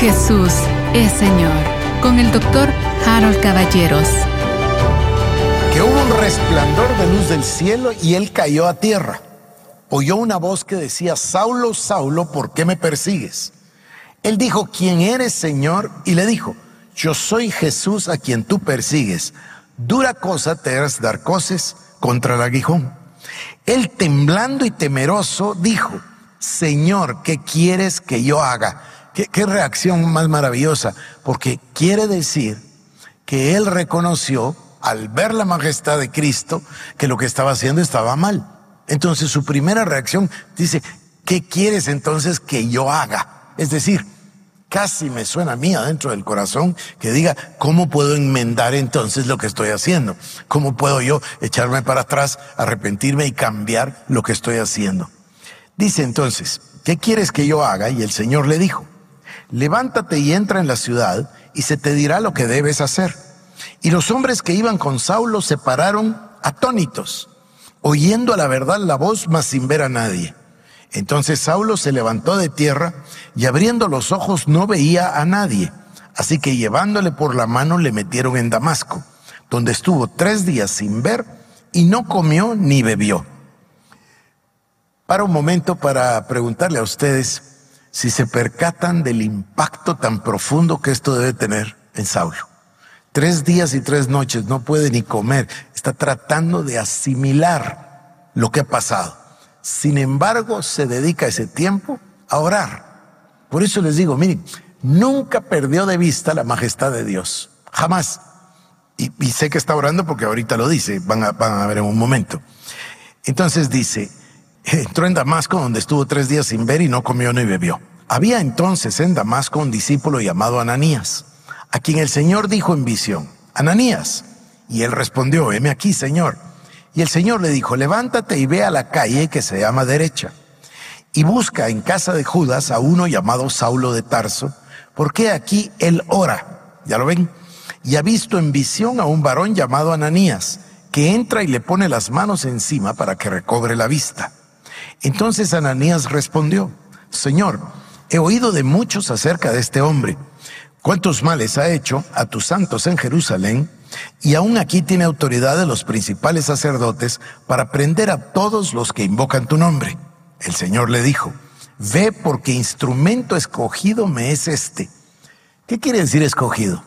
Jesús es Señor con el doctor Harold Caballeros. Que hubo un resplandor de luz del cielo y él cayó a tierra. Oyó una voz que decía, Saulo, Saulo, ¿por qué me persigues? Él dijo, ¿quién eres, Señor? Y le dijo, yo soy Jesús a quien tú persigues. Dura cosa te es dar coces contra el aguijón. Él temblando y temeroso dijo, Señor, ¿qué quieres que yo haga? ¿Qué, reacción más maravillosa? Porque quiere decir que él reconoció al ver la majestad de Cristo que lo que estaba haciendo estaba mal. Entonces su primera reacción dice, ¿qué quieres entonces que yo haga? Es decir, casi me suena a mí adentro del corazón que diga, ¿cómo puedo enmendar entonces lo que estoy haciendo? ¿Cómo puedo yo echarme para atrás, arrepentirme y cambiar lo que estoy haciendo? Dice entonces, ¿qué quieres que yo haga? Y el Señor le dijo, levántate y entra en la ciudad y se te dirá lo que debes hacer. Y los hombres que iban con Saulo se pararon atónitos, oyendo a la verdad la voz, mas sin ver a nadie. Entonces Saulo se levantó de tierra y abriendo los ojos no veía a nadie. Así que llevándole por la mano le metieron en Damasco, donde estuvo tres días sin ver y no comió ni bebió. Para un momento para preguntarle a ustedes si se percatan del impacto tan profundo que esto debe tener en Saulo. Tres días y tres noches no puede ni comer, está tratando de asimilar lo que ha pasado. Sin embargo, se dedica ese tiempo a orar. Por eso les digo, miren, nunca perdió de vista la majestad de Dios. Jamás. Y, sé que está orando porque ahorita lo dice, van a, van a ver en un momento. Entonces dice, entró en Damasco donde estuvo tres días sin ver y no comió ni bebió. Había entonces en Damasco un discípulo llamado Ananías, a quien el Señor dijo en visión, Ananías. Y él respondió, heme aquí, Señor. Y el Señor le dijo, levántate y ve a la calle que se llama derecha, y busca en casa de Judas a uno llamado Saulo de Tarso, porque aquí él ora, ya lo ven, y ha visto en visión a un varón llamado Ananías, que entra y le pone las manos encima para que recobre la vista. Entonces Ananías respondió, Señor, he oído de muchos acerca de este hombre, cuántos males ha hecho a tus santos en Jerusalén, y aún aquí tiene autoridad de los principales sacerdotes para prender a todos los que invocan tu nombre. El Señor le dijo, ve porque instrumento escogido me es este. ¿Qué quiere decir escogido?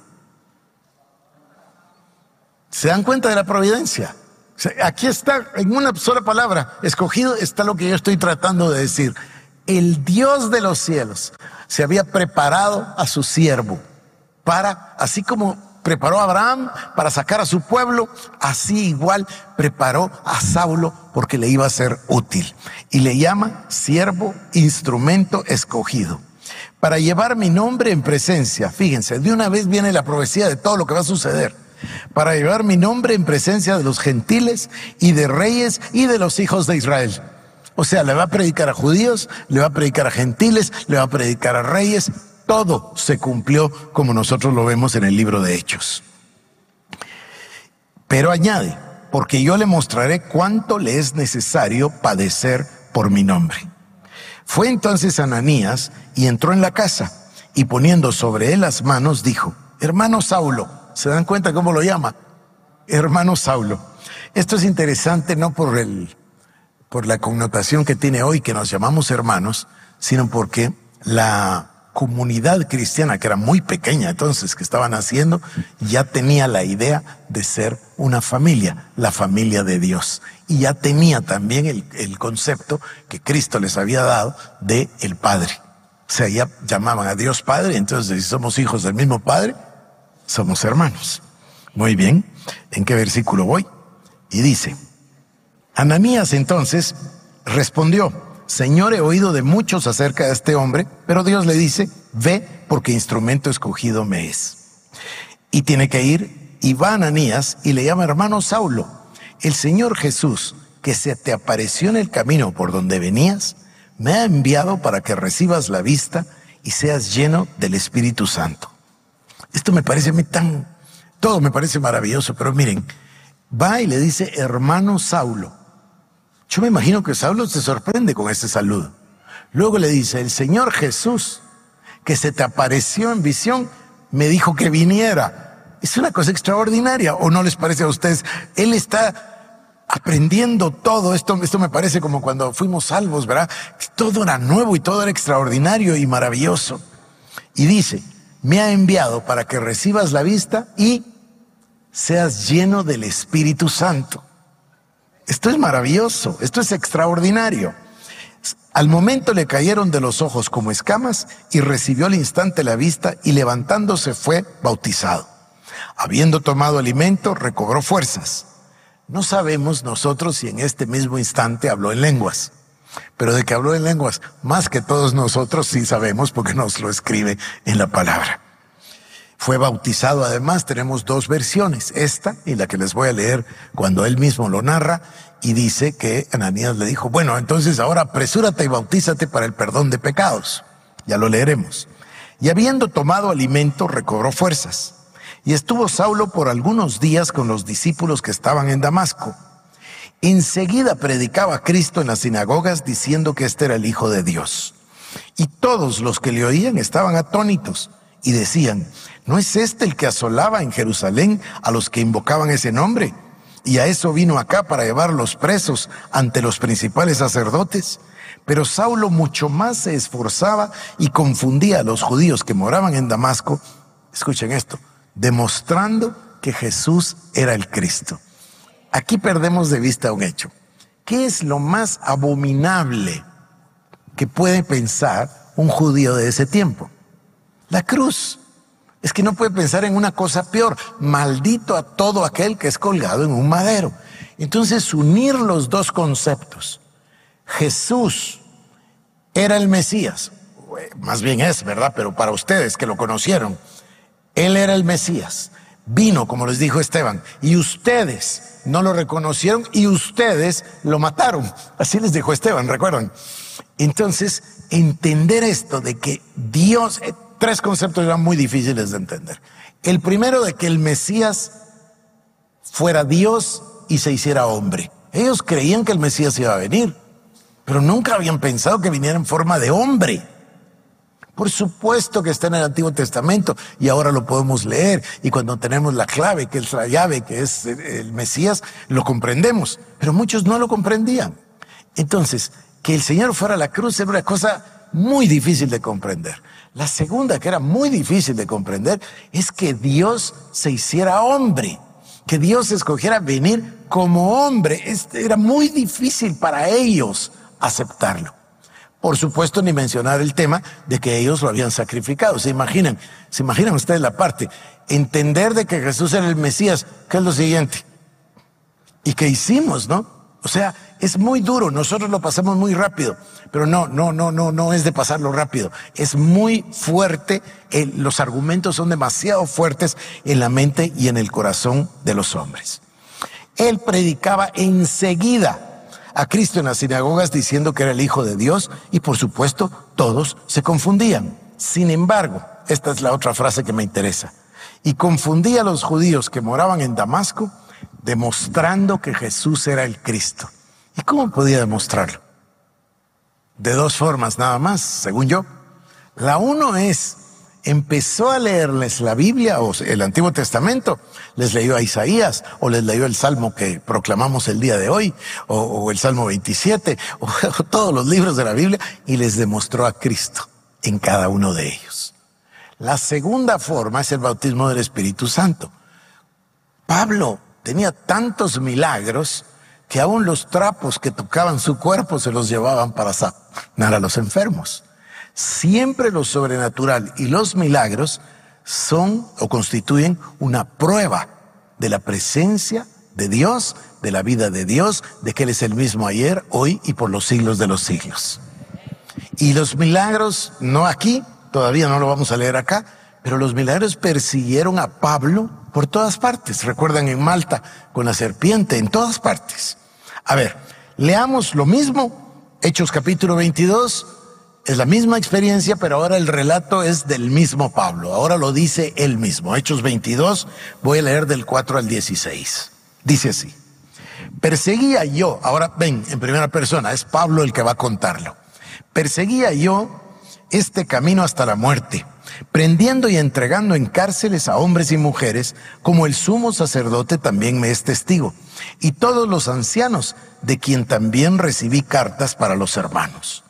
¿Se dan cuenta de la providencia? Aquí está, en una sola palabra, escogido está lo que yo estoy tratando de decir. El Dios de los cielos se había preparado a su siervo para, así como preparó a Abraham para sacar a su pueblo, así igual preparó a Saulo porque le iba a ser útil. Y le llama siervo, instrumento escogido. Para llevar mi nombre en presencia, fíjense, de una vez viene la profecía de todo lo que va a suceder para llevar mi nombre en presencia de los gentiles y de reyes y de los hijos de Israel. O sea, le va a predicar a judíos, le va a predicar a gentiles, le va a predicar a reyes. Todo se cumplió como nosotros lo vemos en el libro de Hechos. Pero añade, porque yo le mostraré cuánto le es necesario padecer por mi nombre. Fue entonces Ananías y entró en la casa y poniendo sobre él las manos dijo, hermano Saulo, ¿Se dan cuenta cómo lo llama? Hermano Saulo. Esto es interesante no por el por la connotación que tiene hoy que nos llamamos hermanos, sino porque la comunidad cristiana, que era muy pequeña entonces, que estaban haciendo, ya tenía la idea de ser una familia, la familia de Dios. Y ya tenía también el, concepto que Cristo les había dado de el Padre. O sea, ya llamaban a Dios Padre, entonces si somos hijos del mismo Padre, somos hermanos. Muy bien, ¿en qué versículo voy? Y dice, Ananías entonces respondió, Señor, he oído de muchos acerca de este hombre, pero Dios le dice, ve porque instrumento escogido me es. Y tiene que ir, y va Ananías y le llama hermano Saulo, el Señor Jesús, que se te apareció en el camino por donde venías, me ha enviado para que recibas la vista y seas lleno del Espíritu Santo. Esto me parece tan, todo me parece maravilloso, pero miren, va y le dice, hermano Saulo. Yo me imagino que Saulo se sorprende con ese saludo. Luego le dice, el Señor Jesús, que se te apareció en visión, me dijo que viniera. Es una cosa extraordinaria, ¿o no les parece a ustedes? Él está aprendiendo todo esto. Esto me parece como cuando fuimos salvos, ¿verdad? Todo era nuevo y todo era extraordinario y maravilloso. Y dice, me ha enviado para que recibas la vista y seas lleno del Espíritu Santo. Esto es maravilloso, esto es extraordinario. Al momento le cayeron de los ojos como escamas y recibió al instante la vista y levantándose fue bautizado. Habiendo tomado alimento, recobró fuerzas. No sabemos nosotros si en este mismo instante habló en lenguas, pero de que habló en lenguas, más que todos nosotros sí sabemos porque nos lo escribe en la palabra. Fue bautizado además, tenemos dos versiones, esta y la que les voy a leer cuando él mismo lo narra y dice que Ananías le dijo, bueno, entonces ahora apresúrate y bautízate para el perdón de pecados. Ya lo leeremos. Y habiendo tomado alimento, recobró fuerzas. Y estuvo Saulo por algunos días con los discípulos que estaban en Damasco. Enseguida predicaba a Cristo en las sinagogas diciendo que este era el Hijo de Dios. Y todos los que le oían estaban atónitos y decían, ¿no es este el que asolaba en Jerusalén a los que invocaban ese nombre? Y a eso vino acá para llevar los presos ante los principales sacerdotes. Pero Saulo mucho más se esforzaba y confundía a los judíos que moraban en Damasco, escuchen esto, demostrando que Jesús era el Cristo. Aquí perdemos de vista un hecho. ¿Qué es lo más abominable que puede pensar un judío de ese tiempo? La cruz. Es que no puede pensar en una cosa peor. Maldito a todo aquel que es colgado en un madero. Entonces, unir los dos conceptos. Jesús era el Mesías. Más bien es, ¿verdad? Pero para ustedes que lo conocieron, Él era el Mesías. Vino, como les dijo Esteban, y ustedes no lo reconocieron y ustedes lo mataron. Así les dijo Esteban, recuerdan. Entonces, entender esto de que Dios, tres conceptos eran muy difíciles de entender. El primero de que el Mesías fuera Dios y se hiciera hombre. Ellos creían que el Mesías iba a venir, pero nunca habían pensado que viniera en forma de hombre. Por supuesto que está en el Antiguo Testamento y ahora lo podemos leer y cuando tenemos la clave, que es la llave, que es el Mesías, lo comprendemos, pero muchos no lo comprendían. Entonces, que el Señor fuera a la cruz era una cosa muy difícil de comprender. La segunda, que era muy difícil de comprender, es que Dios se hiciera hombre, que Dios escogiera venir como hombre. Este era muy difícil para ellos aceptarlo. Por supuesto, ni mencionar el tema de que ellos lo habían sacrificado. Se imaginan, se imaginan ustedes la parte. Entender de que Jesús era el Mesías, ¿qué es lo siguiente? ¿Y qué hicimos, no? O sea, es muy duro, nosotros lo pasamos muy rápido, pero no, no, no, no, no es de pasarlo rápido, es muy fuerte, los argumentos son demasiado fuertes en la mente y en el corazón de los hombres. Él predicaba enseguida a Cristo en las sinagogas diciendo que era el Hijo de Dios y por supuesto todos se confundían. Sin embargo, esta es la otra frase que me interesa, y confundía a los judíos que moraban en Damasco demostrando que Jesús era el Cristo. ¿Y cómo podía demostrarlo? De dos formas nada más, según yo. La uno es, empezó a leerles la Biblia o el Antiguo Testamento, les leyó a Isaías o les leyó el Salmo que proclamamos el día de hoy o, el Salmo 27 o todos los libros de la Biblia y les demostró a Cristo en cada uno de ellos. La segunda forma es el bautismo del Espíritu Santo. Pablo tenía tantos milagros que aún los trapos que tocaban su cuerpo se los llevaban para sanar a los enfermos. Siempre lo sobrenatural y los milagros son o constituyen una prueba de la presencia de Dios, de la vida de Dios, de que Él es el mismo ayer, hoy y por los siglos de los siglos. Y los milagros, no aquí, todavía no lo vamos a leer acá, pero los milagros persiguieron a Pablo por todas partes. Recuerdan en Malta con la serpiente, en todas partes. A ver, leamos lo mismo. Hechos capítulo 22. Es la misma experiencia, pero ahora el relato es del mismo Pablo. Ahora lo dice él mismo. Hechos 22, voy a leer del 4 al 16. Dice así. Perseguía yo, ahora ven, en primera persona, es Pablo el que va a contarlo. Perseguía yo este camino hasta la muerte, prendiendo y entregando en cárceles a hombres y mujeres, como el sumo sacerdote también me es testigo, y todos los ancianos, de quien también recibí cartas para los hermanos.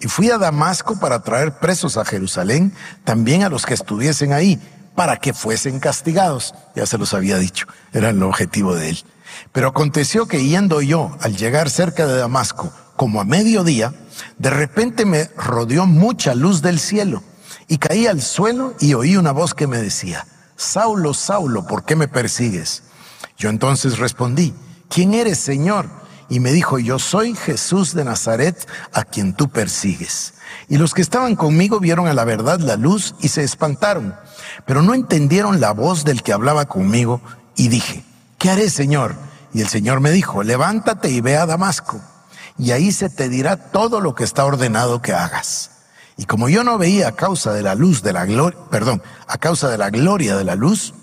Y fui a Damasco para traer presos a Jerusalén, también a los que estuviesen ahí, para que fuesen castigados. Ya se los había dicho, era el objetivo de él. Pero aconteció que yendo yo, al llegar cerca de Damasco, como a mediodía, de repente me rodeó mucha luz del cielo y caí al suelo y oí una voz que me decía, Saulo, Saulo, ¿por qué me persigues? Yo entonces respondí, ¿quién eres, Señor? Y me dijo, yo soy Jesús de Nazaret, a quien tú persigues. Y los que estaban conmigo vieron a la verdad la luz y se espantaron, pero no entendieron la voz del que hablaba conmigo y dije, ¿qué haré, Señor? Y el Señor me dijo, levántate y ve a Damasco y ahí se te dirá todo lo que está ordenado que hagas. Y como yo no veía a causa de la luz de la gloria, perdón, a causa de la gloria de la luz,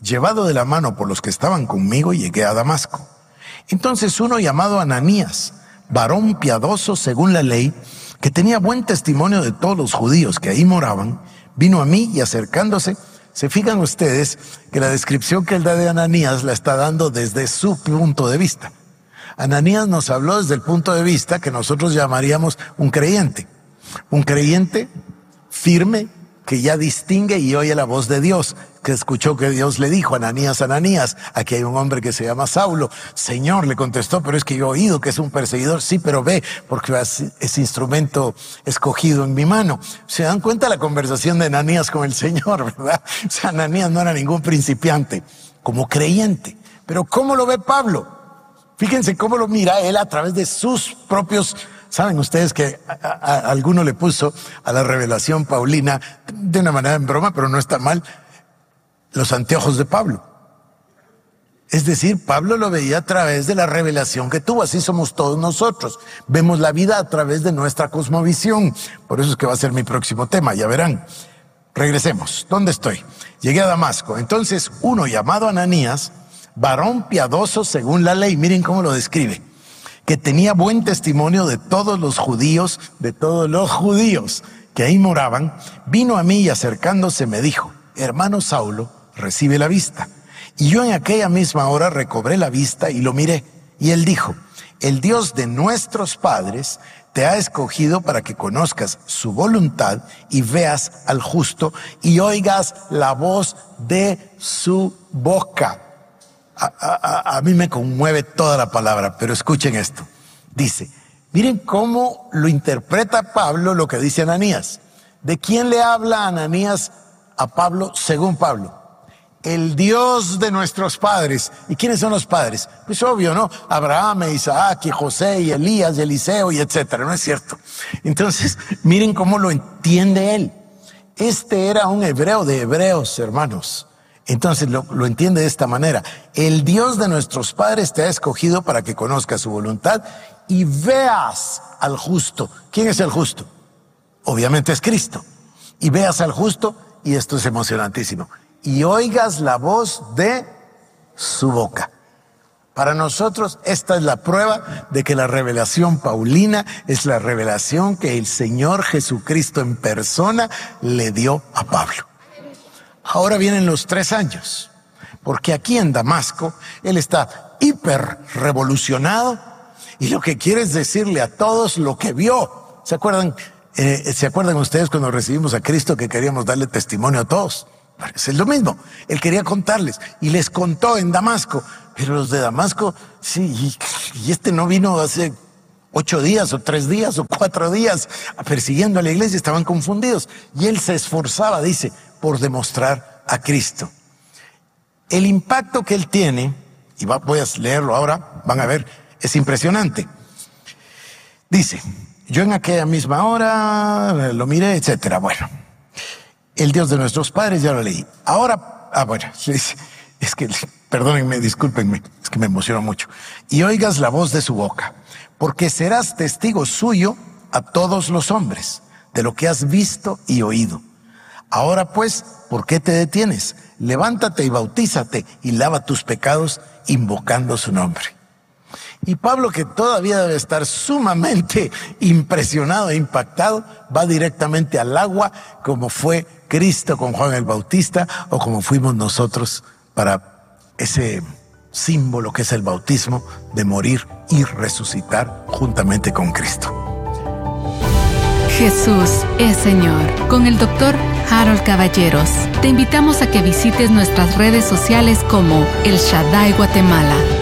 llevado de la mano por los que estaban conmigo, llegué a Damasco. Entonces uno llamado Ananías, varón piadoso según la ley, que tenía buen testimonio de todos los judíos que ahí moraban, vino a mí y acercándose, se fijan ustedes que la descripción que él da de Ananías la está dando desde su punto de vista. Ananías nos habló desde el punto de vista que nosotros llamaríamos un creyente. Un creyente firme que ya distingue y oye la voz de Dios, que escuchó que Dios le dijo, Ananías, Ananías, aquí hay un hombre que se llama Saulo. Señor, le contestó, pero es que yo he oído que es un perseguidor. Sí, pero ve, porque es, instrumento escogido en mi mano. Se dan cuenta la conversación de Ananías con el Señor, ¿verdad? O sea, Ananías no era ningún principiante, como creyente. Pero ¿cómo lo ve Pablo? Fíjense cómo lo mira él a través de sus propios Saben ustedes que alguno le puso a la revelación Paulina, de una manera en broma, pero no está mal, los anteojos de Pablo. Es decir, Pablo lo veía a través de la revelación que tuvo, así somos todos nosotros. Vemos la vida a través de nuestra cosmovisión. Por eso es que va a ser mi próximo tema, ya verán. Regresemos. ¿Dónde estoy? Llegué a Damasco. Entonces, uno llamado Ananías, varón piadoso según la ley, miren cómo lo describe, que tenía buen testimonio de todos los judíos, de todos los judíos que ahí moraban, vino a mí y acercándose me dijo, hermano Saulo, recibe la vista. Y yo en aquella misma hora recobré la vista y lo miré. Y él dijo, el Dios de nuestros padres te ha escogido para que conozcas su voluntad y veas al justo y oigas la voz de su boca a, mí me conmueve toda la palabra, pero escuchen esto. Dice, miren cómo lo interpreta Pablo lo que dice Ananías. ¿De quién le habla Ananías a Pablo según Pablo? El Dios de nuestros padres. ¿Y quiénes son los padres? Pues obvio, ¿no? Abraham, Isaac, y José, y Elías, y Eliseo, y etcétera. ¿No es cierto? Entonces, miren cómo lo entiende él. Este era un hebreo de hebreos, hermanos. Entonces lo, entiende de esta manera. El Dios de nuestros padres te ha escogido para que conozcas su voluntad y veas al justo. ¿Quién es el justo? Obviamente es Cristo. Y veas al justo, y esto es emocionantísimo, y oigas la voz de su boca. Para nosotros esta es la prueba de que la revelación paulina es la revelación que el Señor Jesucristo en persona le dio a Pablo. Ahora vienen los tres años, porque aquí en Damasco él está hiper revolucionado y lo que quiere es decirle a todos lo que vio. ¿Se acuerdan? Eh, ¿Se acuerdan ustedes cuando recibimos a Cristo que queríamos darle testimonio a todos? Es lo mismo. Él quería contarles y les contó en Damasco. Pero los de Damasco, sí, y este no vino hace ocho días o tres días o cuatro días persiguiendo a la iglesia, estaban confundidos. Y él se esforzaba, dice, por demostrar a Cristo. El impacto que él tiene, y voy a leerlo ahora, van a ver, es impresionante. Dice, yo en aquella misma hora lo miré, etcétera. Bueno, el Dios de nuestros padres ya lo leí. Ahora, ah, bueno, es que, perdónenme, discúlpenme, es que me emociono mucho. Y oigas la voz de su boca, porque serás testigo suyo a todos los hombres de lo que has visto y oído. Ahora pues, ¿por qué te detienes? Levántate y bautízate y lava tus pecados invocando su nombre. Y Pablo, que todavía debe estar sumamente impresionado e impactado, va directamente al agua como fue Cristo con Juan el Bautista o como fuimos nosotros para ese símbolo que es el bautismo de morir y resucitar juntamente con Cristo. Jesús es Señor. Con el doctor Harold Caballeros. Te invitamos a que visites nuestras redes sociales como El Shaddai Guatemala